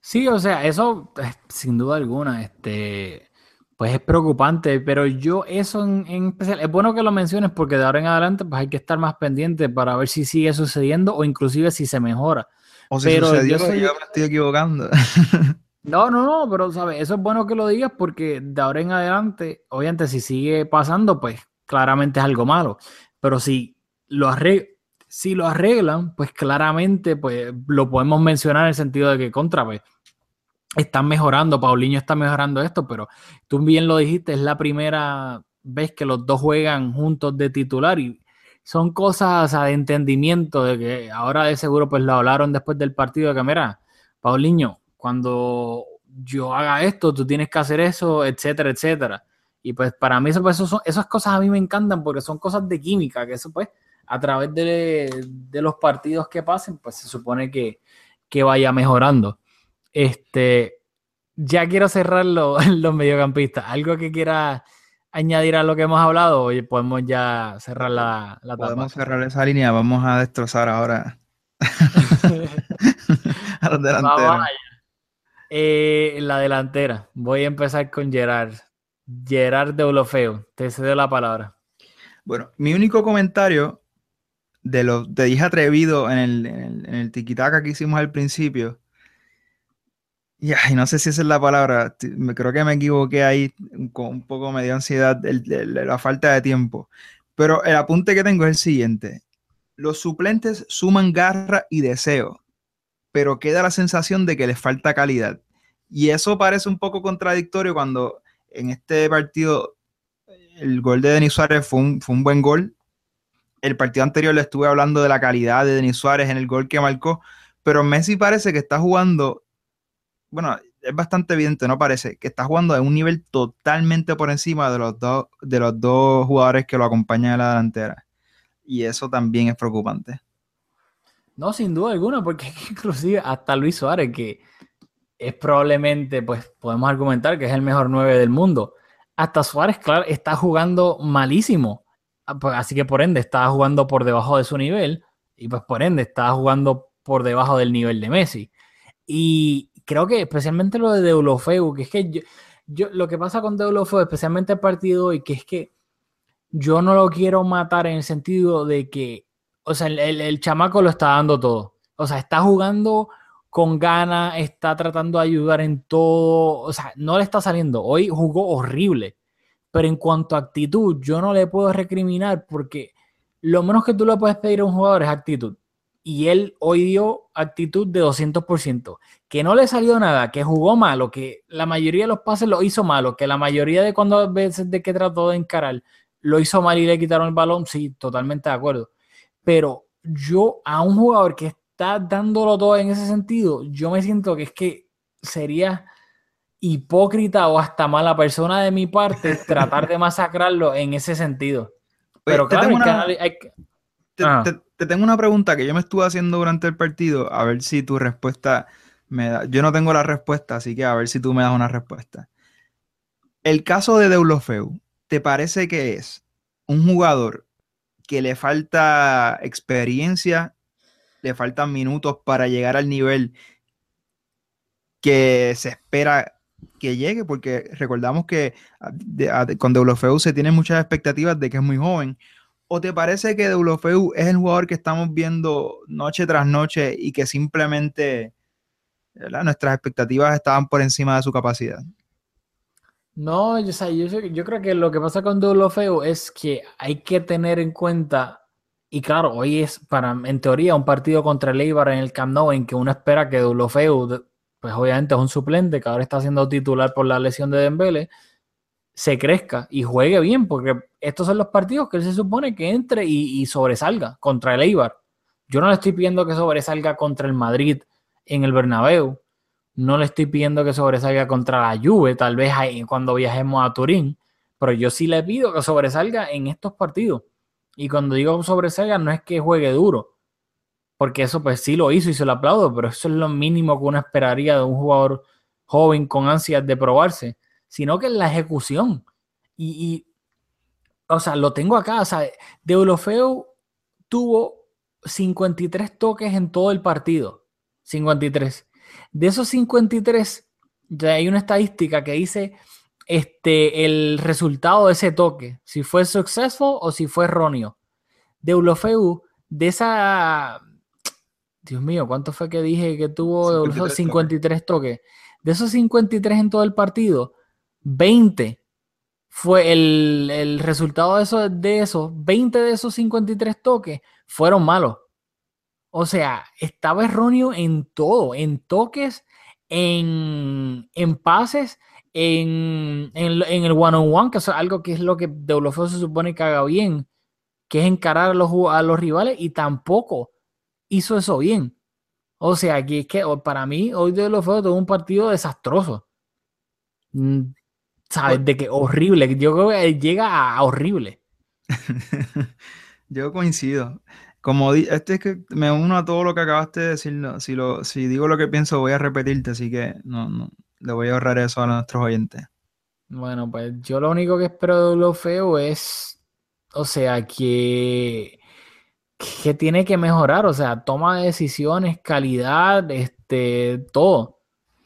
Sí, o sea, eso eh, sin duda alguna, este, pues es preocupante, pero yo eso en, en especial, es bueno que lo menciones porque de ahora en adelante pues hay que estar más pendiente para ver si sigue sucediendo o inclusive si se mejora. O si Pero sucedió, yo soy- yo me estoy equivocando. No, no, no, pero sabes, eso es bueno que lo digas porque de ahora en adelante, obviamente si sigue pasando, pues claramente es algo malo, pero si lo arreglan, si lo arreglan, pues claramente pues lo podemos mencionar en el sentido de que contra, pues están mejorando, Paulinho está mejorando esto, pero tú bien lo dijiste, es la primera vez que los dos juegan juntos de titular y son cosas de entendimiento de que ahora de seguro pues lo hablaron después del partido de que Paulinho, cuando yo haga esto, tú tienes que hacer eso, etcétera, etcétera. Y pues para mí pues, esas cosas a mí me encantan porque son cosas de química, que eso pues a través de, de los partidos que pasen, pues se supone que, que vaya mejorando. Este, ya quiero cerrar lo- los mediocampistas. ¿Algo que quiera añadir a lo que hemos hablado? Oye, podemos ya cerrar la, la etapa. Podemos cerrar esa línea, vamos a destrozar ahora a los delanteros. Eh, la delantera. Voy a empezar con Gerard. Gerard de Olofeo. Te cedo la palabra. Bueno, mi único comentario de lo te dije atrevido en el, en el, en el tiquitaca que hicimos al principio. Y no sé si esa es la palabra. Creo que me equivoqué ahí con un poco me dio ansiedad la falta de tiempo. Pero el apunte que tengo es el siguiente. Los suplentes suman garra y deseo, pero queda la sensación de que les falta calidad. Y eso parece un poco contradictorio cuando en este partido el gol de Denis Suárez fue un, fue un buen gol. El partido anterior le estuve hablando de la calidad de Denis Suárez en el gol que marcó, pero Messi parece que está jugando, bueno, es bastante evidente, no parece, que está jugando a un nivel totalmente por encima de los dos, de los dos jugadores que lo acompañan en la delantera. Y eso también es preocupante. No, sin duda alguna, porque inclusive hasta Luis Suárez, que es probablemente, pues podemos argumentar que es el mejor 9 del mundo. Hasta Suárez, claro, está jugando malísimo. Ah, pues, Así que por ende está jugando por debajo de su nivel y pues por ende está jugando por debajo del nivel de Messi. Y creo que especialmente lo de Deulofeu, que es que yo, yo- lo que pasa con Deulofeu, especialmente el partido y que es que yo no lo quiero matar en el sentido de que o sea, el, el- el chamaco lo está dando todo. O sea, está jugando con ganas, está tratando de ayudar en todo. O sea, no le está saliendo. Hoy jugó horrible. Pero en cuanto a actitud, yo no le puedo recriminar porque lo menos que tú le puedes pedir a un jugador es actitud. Y él hoy dio actitud de 200%. Que no le salió nada, que jugó malo, que la mayoría de los pases lo hizo malo, que la mayoría de cuando veces de que trató de encarar lo hizo mal y le quitaron el balón, sí, totalmente de acuerdo pero yo a un jugador que está dándolo todo en ese sentido, yo me siento que es que sería hipócrita o hasta mala persona de mi parte tratar de masacrarlo en ese sentido. Pero claro, hay que una- anali- hay que- Te, te- te tengo una pregunta que yo me estuve haciendo durante el partido, a ver si tu respuesta me da. Yo no tengo la respuesta, así que a ver si tú me das una respuesta. El caso de Deulofeu, ¿te parece que es un jugador que le falta experiencia, le faltan minutos para llegar al nivel que se espera que llegue? Porque recordamos que a- de- a- con Deulofeu se tienen muchas expectativas de que es muy joven. ¿O te parece que Deulofeu es el jugador que estamos viendo noche tras noche y que simplemente nuestras expectativas estaban por encima de su capacidad? No, yo, creo que lo que pasa con Deulofeu es que hay que tener en cuenta, y claro, hoy es para, en teoría, un partido contra el Eibar en el Camp Nou en que uno espera que Deulofeu, de- pues obviamente es un suplente que ahora está siendo titular por la lesión de Dembele, se crezca y juegue bien, porque estos son los partidos que él se supone que entre y, y sobresalga contra el Eibar. Yo no le estoy pidiendo que sobresalga contra el Madrid en el Bernabéu, no le estoy pidiendo que sobresalga contra la Juve, tal vez ahí cuando viajemos a Turín, pero yo sí le pido que sobresalga en estos partidos. Y cuando digo sobresalga, no es que juegue duro, porque eso pues sí lo hizo y se lo aplaudo, pero eso es lo mínimo que uno esperaría de un jugador joven con ansias de probarse, sino que en la ejecución. Y, y, o sea, lo tengo acá, o sea, Deulofeu tuvo 53 toques en todo el partido, 53. De esos 53, ya hay una estadística que dice este, el resultado de ese toque, si fue successful o si fue erróneo. Deulofeu, de esa... Dios mío, ¿cuánto fue que dije que tuvo Deulofeu? 53 53 toques. De esos 53 en todo el partido, 20 fue el, el resultado de esos, de esos, 20 de esos 53 toques fueron malos. O sea, estaba erróneo en todo, en toques, en, en pases, en, en, el one-on-one, que es algo que es lo que Deulofeu se supone que haga bien, que es encarar a los, a los rivales y tampoco hizo eso bien. O sea, que es que para mí hoy Deulofeu tuvo un partido desastroso. ¿Sabes? De que horrible. Yo creo que llega a horrible. Yo coincido. Como este es que me uno a todo lo que acabaste de decir. no, Si, lo, si digo lo que pienso, voy a repetirte, así que no, no, le voy a ahorrar eso a nuestros oyentes. Bueno, pues yo lo único que espero de lo feo es, o sea, que, que tiene que mejorar, o sea, toma de decisiones, calidad, este, todo,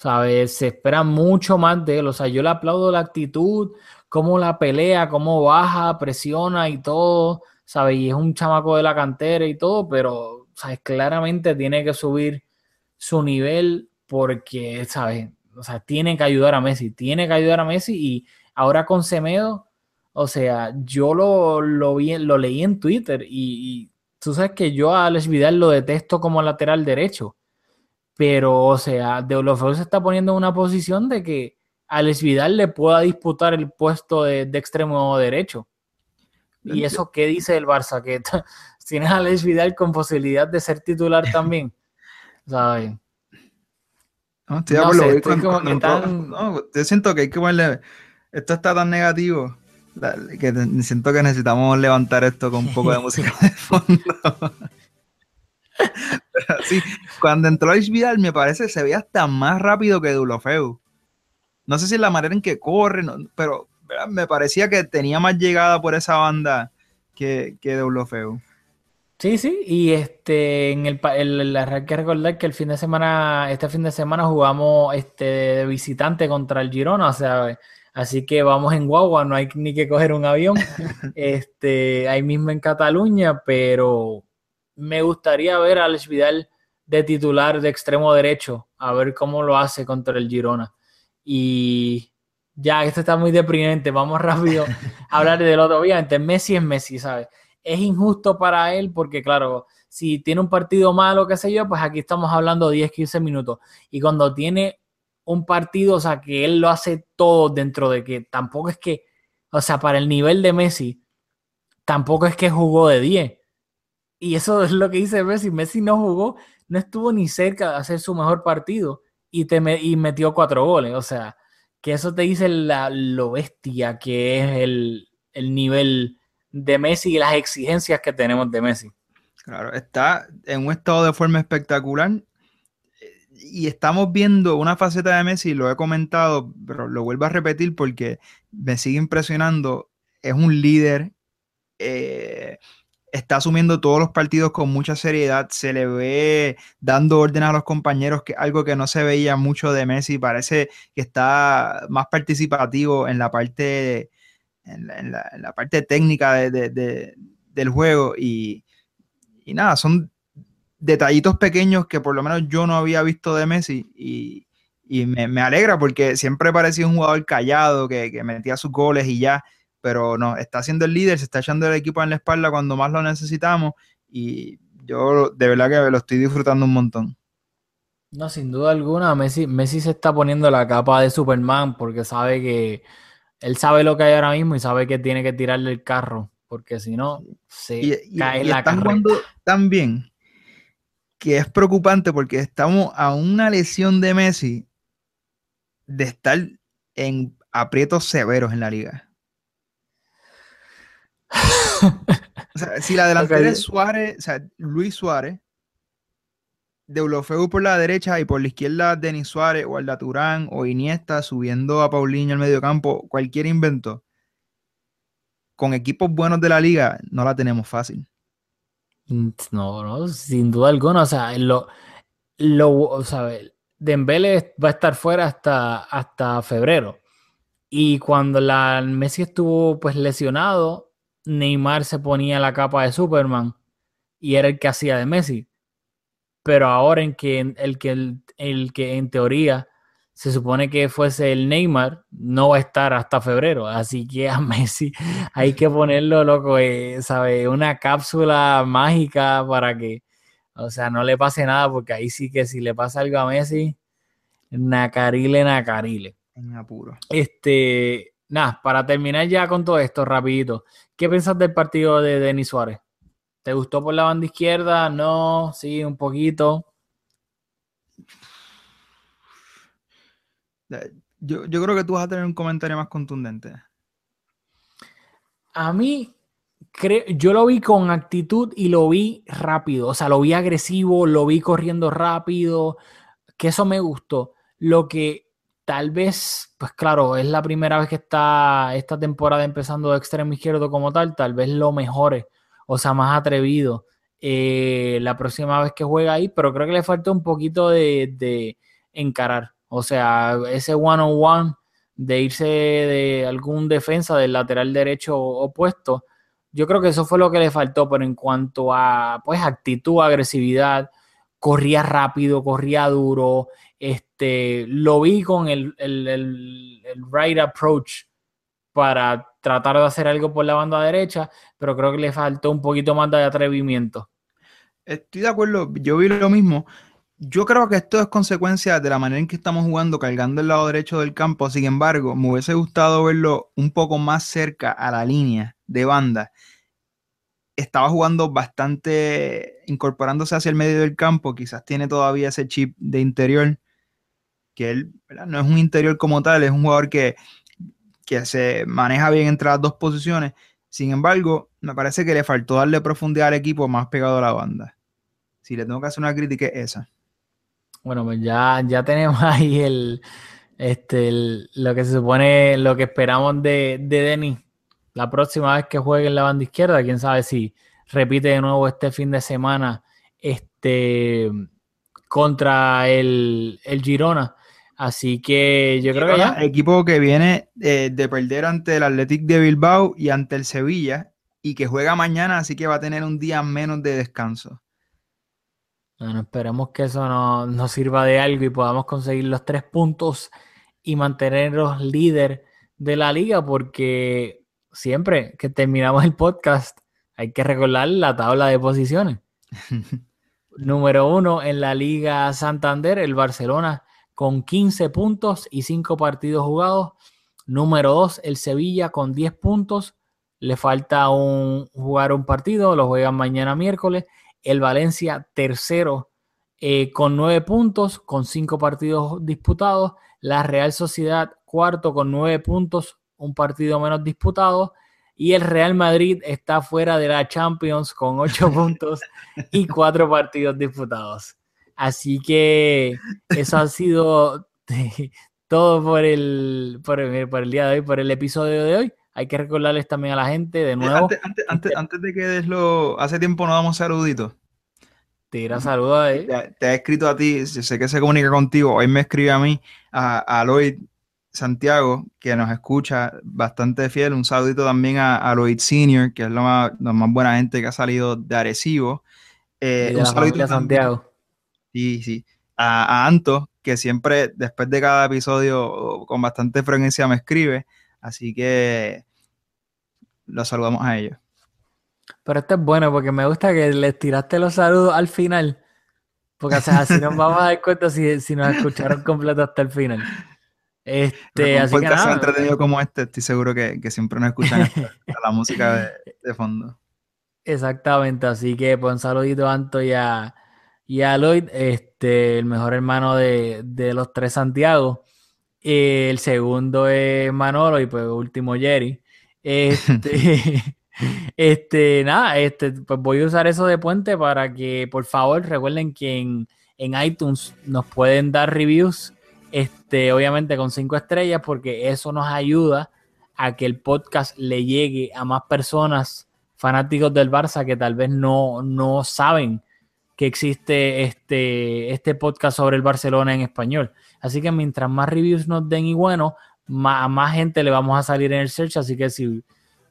¿sabes? Se espera mucho más de él, o sea, yo le aplaudo la actitud, cómo la pelea, cómo baja, presiona y todo, ¿sabes? Y es un chamaco de la cantera y todo, pero, ¿sabes? Claramente tiene que subir su nivel porque, ¿sabes? O sea, tiene que ayudar a Messi, tiene que ayudar a Messi y ahora con Semedo, o sea, yo lo, lo, vi, lo leí en Twitter y, y tú sabes que yo a Alex Vidal lo detesto como lateral derecho, pero, o sea, De Olofeo se está poniendo en una posición de que Alex Vidal le pueda disputar el puesto de, de extremo derecho. ¿Y eso qué dice el Barça? Que tienes a Alex Vidal con posibilidad de ser titular también, ¿sabes? No, estoy No sé, estoy con- como con- que con- tan- no, yo siento que hay que ponerle. Esto está tan negativo que siento que necesitamos levantar esto con un poco de música de fondo. Sí, cuando entró Alex Vidal, me parece que se veía hasta más rápido que Dulofeu. No sé si es la manera en que corre, no- pero ¿verdad? me parecía que tenía más llegada por esa banda que, que Deulofeu. Sí, sí, y este en el- hay que recordar que el fin de semana, este fin de semana jugamos este de visitante contra el Girona, o sea, así que vamos en guagua, no hay ni que coger un avión, este, ahí mismo en Cataluña, pero me gustaría ver a Alex Vidal de titular de extremo derecho, a ver cómo lo hace contra el Girona. Y ya, esto está muy deprimente, vamos rápido a hablar del otro. Obviamente, Messi es Messi, ¿sabes? es injusto para él porque, claro, si tiene un partido malo, qué sé yo, pues aquí estamos hablando 10, 15 minutos. Y cuando tiene un partido, o sea, que él lo hace todo dentro de que tampoco es que, o sea, para el nivel de Messi, tampoco es que jugó de 10. Y eso es lo que dice Messi. Messi no jugó, no estuvo ni cerca de hacer su mejor partido y, te metió cuatro goles. O sea, que eso te dice la, lo bestia que es el, el nivel de Messi y las exigencias que tenemos de Messi. Claro, está en un estado de forma espectacular y estamos viendo una faceta de Messi, lo he comentado, pero lo vuelvo a repetir porque me sigue impresionando. Es un líder, eh, está asumiendo todos los partidos con mucha seriedad, se le ve dando órdenes a los compañeros, que algo que no se veía mucho de Messi, parece que está más participativo en la parte, en la, parte técnica de- de- de- del juego. Y, y nada, son detallitos pequeños que por lo menos yo no había visto de Messi y, me, alegra porque siempre parecía un jugador callado que metía sus goles y ya, pero no, está siendo el líder, se está echando el equipo en la espalda cuando más lo necesitamos y yo de verdad que lo estoy disfrutando un montón. No, sin duda alguna, Messi, Messi se está poniendo la capa de Superman porque sabe que él sabe lo que hay ahora mismo y sabe que tiene que tirarle el carro, porque si no, se Y, cae y la están jugando bien que es preocupante porque estamos a una lesión de Messi de estar en aprietos severos en la liga. O sea, si la delantera Ok. es Suárez, o sea, Luis Suárez, Deulofeu por la derecha y por la izquierda Denis Suárez o Alda Turán o Iniesta subiendo a Paulinho al medio campo, cualquier invento, con equipos buenos de la liga, no la tenemos fácil. Mm, No, no, sin duda alguna. O sea, lo, lo, o sea, Dembélé va a estar fuera hasta, hasta febrero. Y cuando la, Messi estuvo pues lesionado, Neymar se ponía la capa de Superman y era el que hacía de Messi. Pero ahora en que el que, el, el que en teoría se supone que fuese el Neymar, no va a estar hasta febrero. Así que a Messi hay que ponerlo, loco, eh, ¿sabe? Una cápsula mágica para que, o sea, no le pase nada, porque ahí sí que si le pasa algo a Messi, nacarile, nacarile. En apuro. Este, nada, para terminar ya con todo esto, rapidito, ¿qué piensas del partido de Denis Suárez? ¿Te gustó por la banda izquierda? No, sí, un poquito. Yo, yo creo que tú vas a tener un comentario más contundente. A mí, creo, yo lo vi con actitud y lo vi rápido. O sea, lo vi agresivo, lo vi corriendo rápido, que eso me gustó. Lo que tal vez, pues claro, es la primera vez que está esta temporada empezando de extremo izquierdo como tal, tal vez lo mejore, o sea, más atrevido eh, la próxima vez que juega ahí, pero creo que le falta un poquito de, de encarar. O sea, ese one-on-one de irse de algún defensa del lateral derecho opuesto, yo creo que eso fue lo que le faltó, pero en cuanto a pues actitud, agresividad, corría rápido, corría duro, este, lo vi con el, el, el, el right approach para tratar de hacer algo por la banda derecha, pero creo que le faltó un poquito más de atrevimiento. Estoy de acuerdo, yo vi lo mismo. Yo creo que esto es consecuencia de la manera en que estamos jugando, cargando el lado derecho del campo. Sin embargo, me hubiese gustado verlo un poco más cerca a la línea de banda. Estaba jugando bastante, incorporándose hacia el medio del campo. Quizás tiene todavía ese chip de interior, que él no es un interior como tal, es un jugador que, que se maneja bien entre las dos posiciones. Sin embargo, me parece que le faltó darle profundidad al equipo más pegado a la banda. Si le tengo que hacer una crítica, es esa. Bueno, pues ya, ya tenemos ahí el, este, el- lo que se supone, lo que esperamos de, de Denis la próxima vez que juegue en la banda izquierda. Quién sabe si repite de nuevo este fin de semana este, contra el, el Girona. Así que yo creo que ya. Equipo que viene eh, de perder ante el Athletic de Bilbao y ante el Sevilla y que juega mañana, así que va a tener un día menos de descanso. Bueno, esperemos que eso nos, nos sirva de algo y podamos conseguir los tres puntos y mantenernos líder de la liga, porque siempre que terminamos el podcast hay que recordar la tabla de posiciones. Número uno en la Liga Santander, el Barcelona con 15 puntos y 5 partidos jugados. Número dos, el Sevilla con 10 puntos. Le falta un, jugar un partido, lo juegan mañana miércoles. El Valencia tercero eh, con 9 puntos, con 5 partidos disputados. La Real Sociedad cuarto con 9 puntos, un partido menos disputado. Y el Real Madrid está fuera de la Champions con 8 puntos y 4 partidos disputados. Así que eso ha sido todo por el, por el, por el día de hoy, por el episodio de hoy. Hay que recordarles también a la gente de nuevo. Antes, antes, antes, antes de que deslo, hace tiempo no damos saluditos. Tira saludos ahí. Te, te, he escrito a ti, sé que se comunica contigo. Hoy me escribe a mí, a, a Lloyd Santiago, que nos escucha bastante fiel. Un saludito también a, a Lloyd Senior, que es la más, la más buena gente que ha salido de Arecibo. Eh, un saludito a Santiago. Sí, sí. A, a, Anto, que siempre después de cada episodio con bastante frecuencia me escribe. Así que los saludamos a ellos. Pero esto es bueno porque me gusta que les tiraste los saludos al final. Porque o sea, así nos vamos a dar cuenta si, si nos escucharon completo hasta el final. Este, un así podcast que nada, entretenido como este, estoy seguro que, que siempre nos escuchan hasta la música de, de, fondo. Exactamente, así que pues un saludito a Anto y a, y a Lloyd, este, el mejor hermano de, de los tres Santiago. Eh, el segundo es Manolo y pues último Jerry. Este, este, nada, este, pues voy a usar eso de puente para que por favor recuerden que en, en iTunes nos pueden dar reviews, este, obviamente con cinco estrellas, porque eso nos ayuda a que el podcast le llegue a más personas fanáticos del Barça que tal vez no, no saben que existe este, este podcast sobre el Barcelona en español. Así que mientras más reviews nos den y bueno, más, a más gente le vamos a salir en el search. Así que si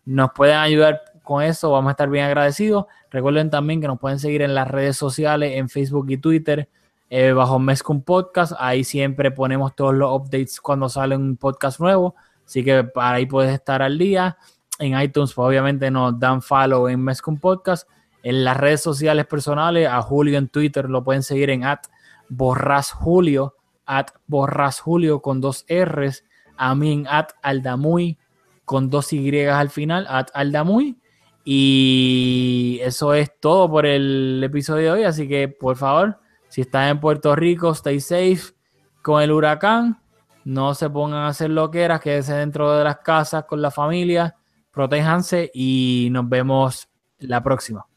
nos pueden ayudar con eso, vamos a estar bien agradecidos. Recuerden también que nos pueden seguir en las redes sociales, en Facebook y Twitter, eh, bajo Mezcum Podcast. Ahí siempre ponemos todos los updates cuando sale un podcast nuevo. Así que para ahí puedes estar al día. En iTunes, pues, obviamente, nos dan follow en Mezcum Podcast. En las redes sociales personales, a Julio en Twitter lo pueden seguir en at borrasjulio, at borrasjulio con dos R's. A mí en at aldamuy con dos Y al final, at aldamuy. Y eso es todo por el episodio de hoy. Así que, por favor, si estás en Puerto Rico, stay safe con el huracán. no se pongan a hacer lo que era, quédense dentro de las casas con la familia, protéjanse y nos vemos la próxima.